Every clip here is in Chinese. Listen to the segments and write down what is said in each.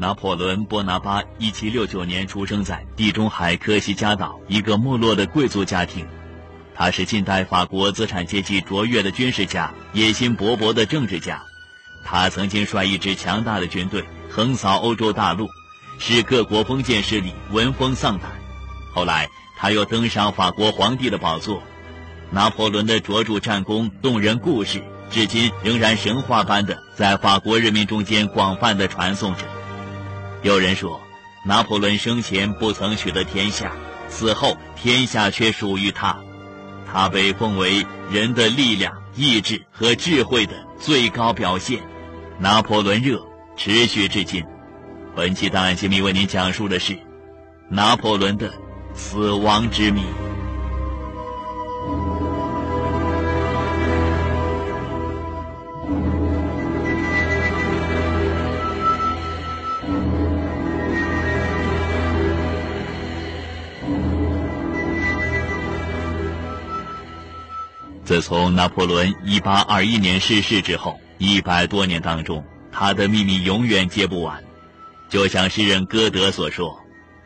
拿破仑·波拿巴1769年出生在地中海科西嘉岛一个没落的贵族家庭。他是近代法国资产阶级卓越的军事家，野心勃勃的政治家。他曾经率一支强大的军队横扫欧洲大陆，使各国封建势力闻风丧胆。后来，他又登上法国皇帝的宝座。拿破仑的卓著战功、动人故事，至今仍然神话般的在法国人民中间广泛的传颂着。有人说，拿破仑生前不曾取得天下，死后天下却属于他。他被奉为人的力量、意志和智慧的最高表现。拿破仑热持续至今。本期档案揭秘为您讲述的是拿破仑的死亡之谜。自从拿破仑1821年逝世之后，一百多年当中，他的秘密永远揭不完。就像诗人歌德所说：“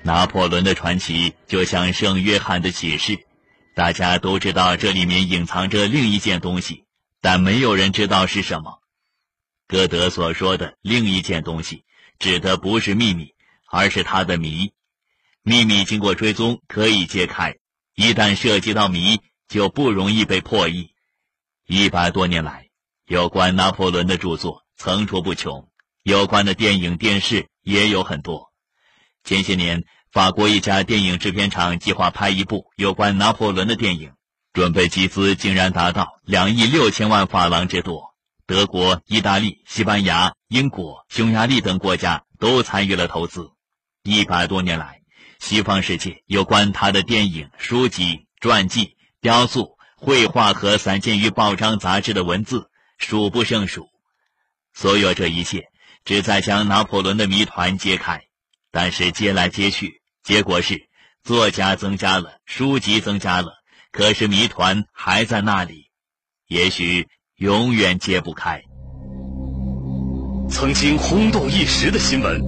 拿破仑的传奇就像圣约翰的启示，大家都知道这里面隐藏着另一件东西，但没有人知道是什么。”歌德所说的另一件东西，指的不是秘密，而是他的谜。秘密经过追踪可以揭开，一旦涉及到谜。就不容易被破译。一百多年来，有关拿破仑的著作层出不穷，有关的电影、电视也有很多。前些年，法国一家电影制片厂计划拍一部有关拿破仑的电影，准备集资竟然达到两亿六千万法郎之多。德国、意大利、西班牙、英国、匈牙利等国家都参与了投资。一百多年来，西方世界有关他的电影、书籍、传记。雕塑、绘画和散见于报章杂志的文字数不胜数，所有这一切旨在将拿破仑的谜团揭开。但是揭来揭去，结果是作家增加了，书籍增加了，可是谜团还在那里，也许永远揭不开。曾经轰动一时的新闻，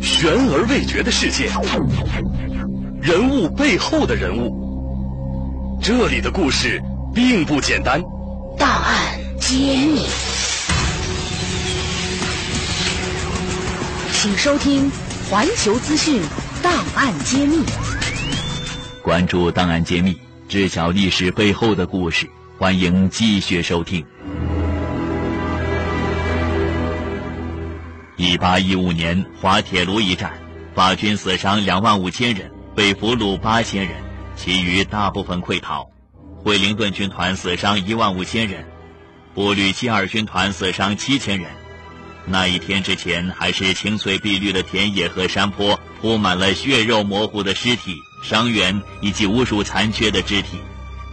悬而未决的事件，人物背后的人物。这里的故事并不简单。档案揭秘，请收听环球资讯档案揭秘。关注档案揭秘，知晓历史背后的故事。欢迎继续收听。一八一五年滑铁卢一战，法军死伤两万五千人，被俘虏八千人。其余大部分溃逃，惠灵顿军团死伤一万五千人，步旅七二军团死伤七千人。那一天之前，还是青翠碧绿的田野和山坡，铺满了血肉模糊的尸体、伤员以及无数残缺的肢体。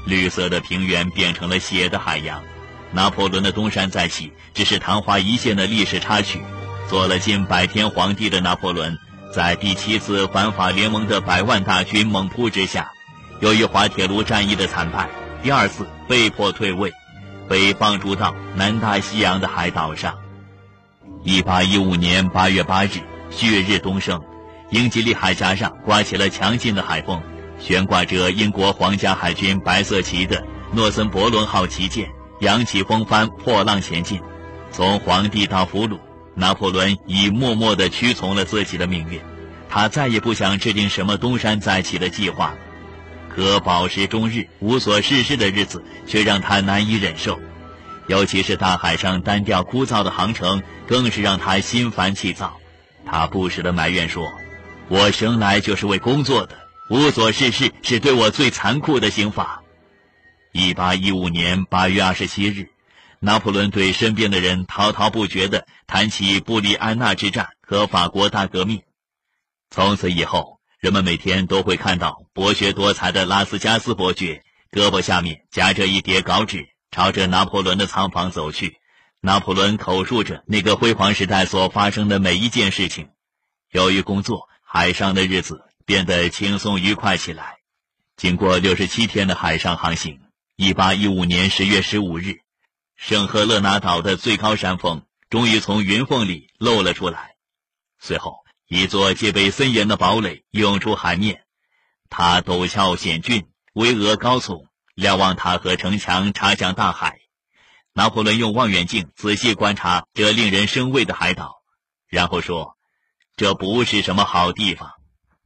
绿色的平原变成了血的海洋。拿破仑的东山再起，只是昙花一现的历史插曲。做了近百天皇帝的拿破仑，在第七次反法联盟的百万大军猛扑之下。由于滑铁卢战役的惨败，第二次被迫退位，被放逐到南大西洋的海岛上。一八一五年八月八日，旭日东升，英吉利海峡上刮起了强劲的海风，悬挂着英国皇家海军白色旗的诺森伯伦号旗舰扬起风帆，破浪前进。从皇帝到俘虏，拿破仑已默默地屈从了自己的命运，他再也不想制定什么东山再起的计划了。可饱食终日、无所事事的日子却让他难以忍受，尤其是大海上单调枯燥的航程，更是让他心烦气躁。他不时地埋怨说：“我生来就是为工作的，无所事事是对我最残酷的刑罚。”一八一五年八月二十七日，拿破仑对身边的人滔滔不绝地谈起布里安纳之战和法国大革命。从此以后。人们每天都会看到博学多才的拉斯加斯伯爵，胳膊下面夹着一叠稿纸，朝着拿破仑的仓房走去。拿破仑口述着那个辉煌时代所发生的每一件事情。由于工作，海上的日子变得轻松愉快起来。经过六十七天的海上航行，一八一五年十月十五日，圣赫勒拿岛的最高山峰终于从云缝里露了出来。随后，一座戒备森严的堡垒涌出海面，它陡峭险峻，巍峨高耸，瞭望塔和城墙插向大海。拿破仑用望远镜仔细观察这令人生畏的海岛，然后说：“这不是什么好地方。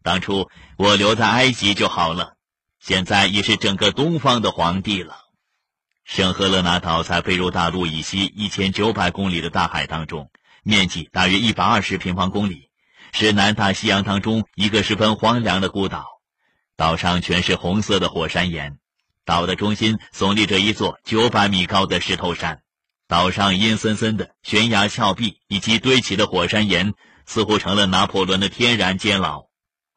当初我留在埃及就好了，现在已是整个东方的皇帝了。”圣赫勒拿岛在贝鲁大陆以西一千九百公里的大海当中，面积大约一百二十平方公里，是南大西洋当中一个十分荒凉的孤岛。岛上全是红色的火山岩。岛的中心耸立着一座九百米高的石头山，岛上阴森森的悬崖峭壁以及堆起的火山岩，似乎成了拿破仑的天然监牢。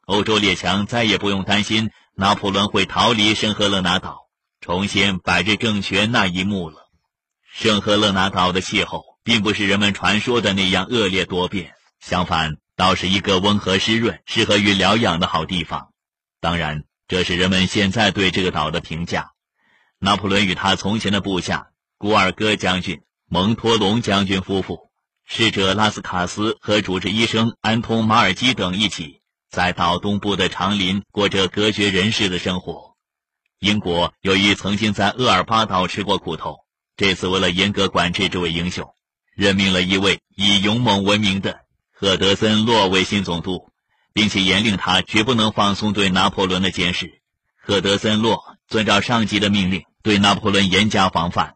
欧洲列强再也不用担心拿破仑会逃离圣赫勒拿岛，重现百日政权那一幕了。圣赫勒拿岛的气候并不是人们传说的那样恶劣多变，相反，倒是一个温和湿润、适合于疗养的好地方。当然。这是人们现在对这个岛的评价。拿破仑与他从前的部下古尔戈将军、蒙托隆将军夫妇、侍者拉斯卡斯和主治医生安通马尔基等一起，在岛东部的长林过着隔绝人世的生活。英国由于曾经在厄尔巴岛吃过苦头，这次为了严格管制这位英雄，任命了一位以勇猛闻名的赫德森洛为新总督。并且严令他绝不能放松对拿破仑的监视。赫德森洛遵照上级的命令，对拿破仑严加防范。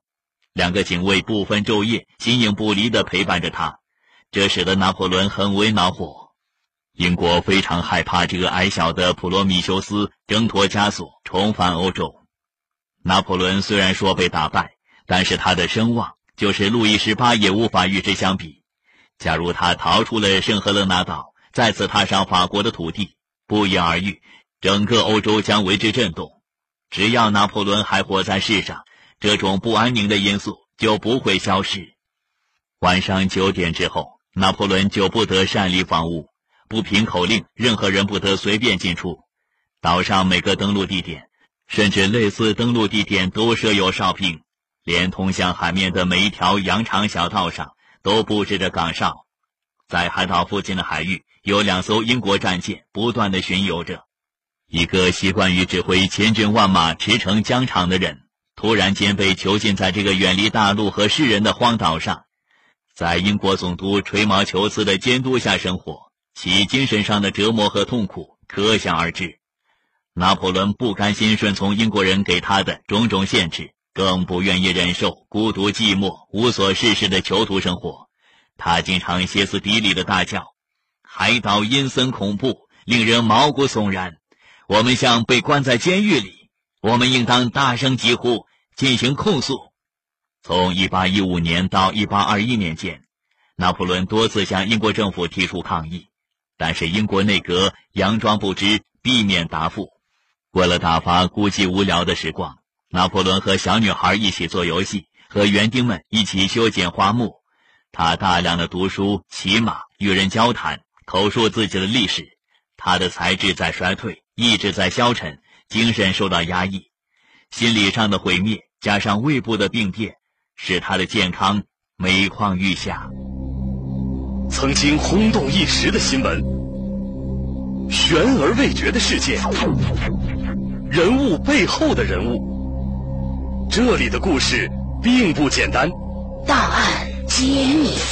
两个警卫不分昼夜、形影不离地陪伴着他，这使得拿破仑很为恼火。英国非常害怕这个矮小的普罗米修斯挣脱枷锁，重返欧洲。拿破仑虽然说被打败，但是他的声望就是路易十八也无法与之相比。假如他逃出了圣赫勒拿岛，再次踏上法国的土地，不言而喻，整个欧洲将为之震动。只要拿破仑还活在世上，这种不安宁的因素就不会消失。晚上九点之后，拿破仑就不得擅离房屋，不凭口令，任何人不得随便进出。岛上每个登陆地点，甚至类似登陆地点，都设有哨兵，连通向海面的每一条羊肠小道上都布置着岗哨。在海岛附近的海域。有两艘英国战舰不断的巡游着，一个习惯于指挥千军万马驰骋疆场的人，突然间被囚禁在这个远离大陆和世人的荒岛上，在英国总督吹毛求疵的监督下生活，其精神上的折磨和痛苦可想而知。拿破仑不甘心顺从英国人给他的种种限制，更不愿意忍受孤独寂寞、无所事事的囚徒生活，他经常歇斯底里的大叫。海岛阴森恐怖，令人毛骨悚然。我们像被关在监狱里，我们应当大声疾呼，进行控诉。从1815年到1821年间，拿破仑多次向英国政府提出抗议，但是英国内阁佯装不知，避免答复。为了打发孤寂无聊的时光，拿破仑和小女孩一起做游戏，和园丁们一起修剪花木。他大量的读书、骑马、与人交谈。口述自己的历史，他的才智在衰退，意志在消沉，精神受到压抑，心理上的毁灭加上胃部的病变，使他的健康每况愈下。曾经轰动一时的新闻，悬而未决的事件，人物背后的人物，这里的故事并不简单。大案揭秘。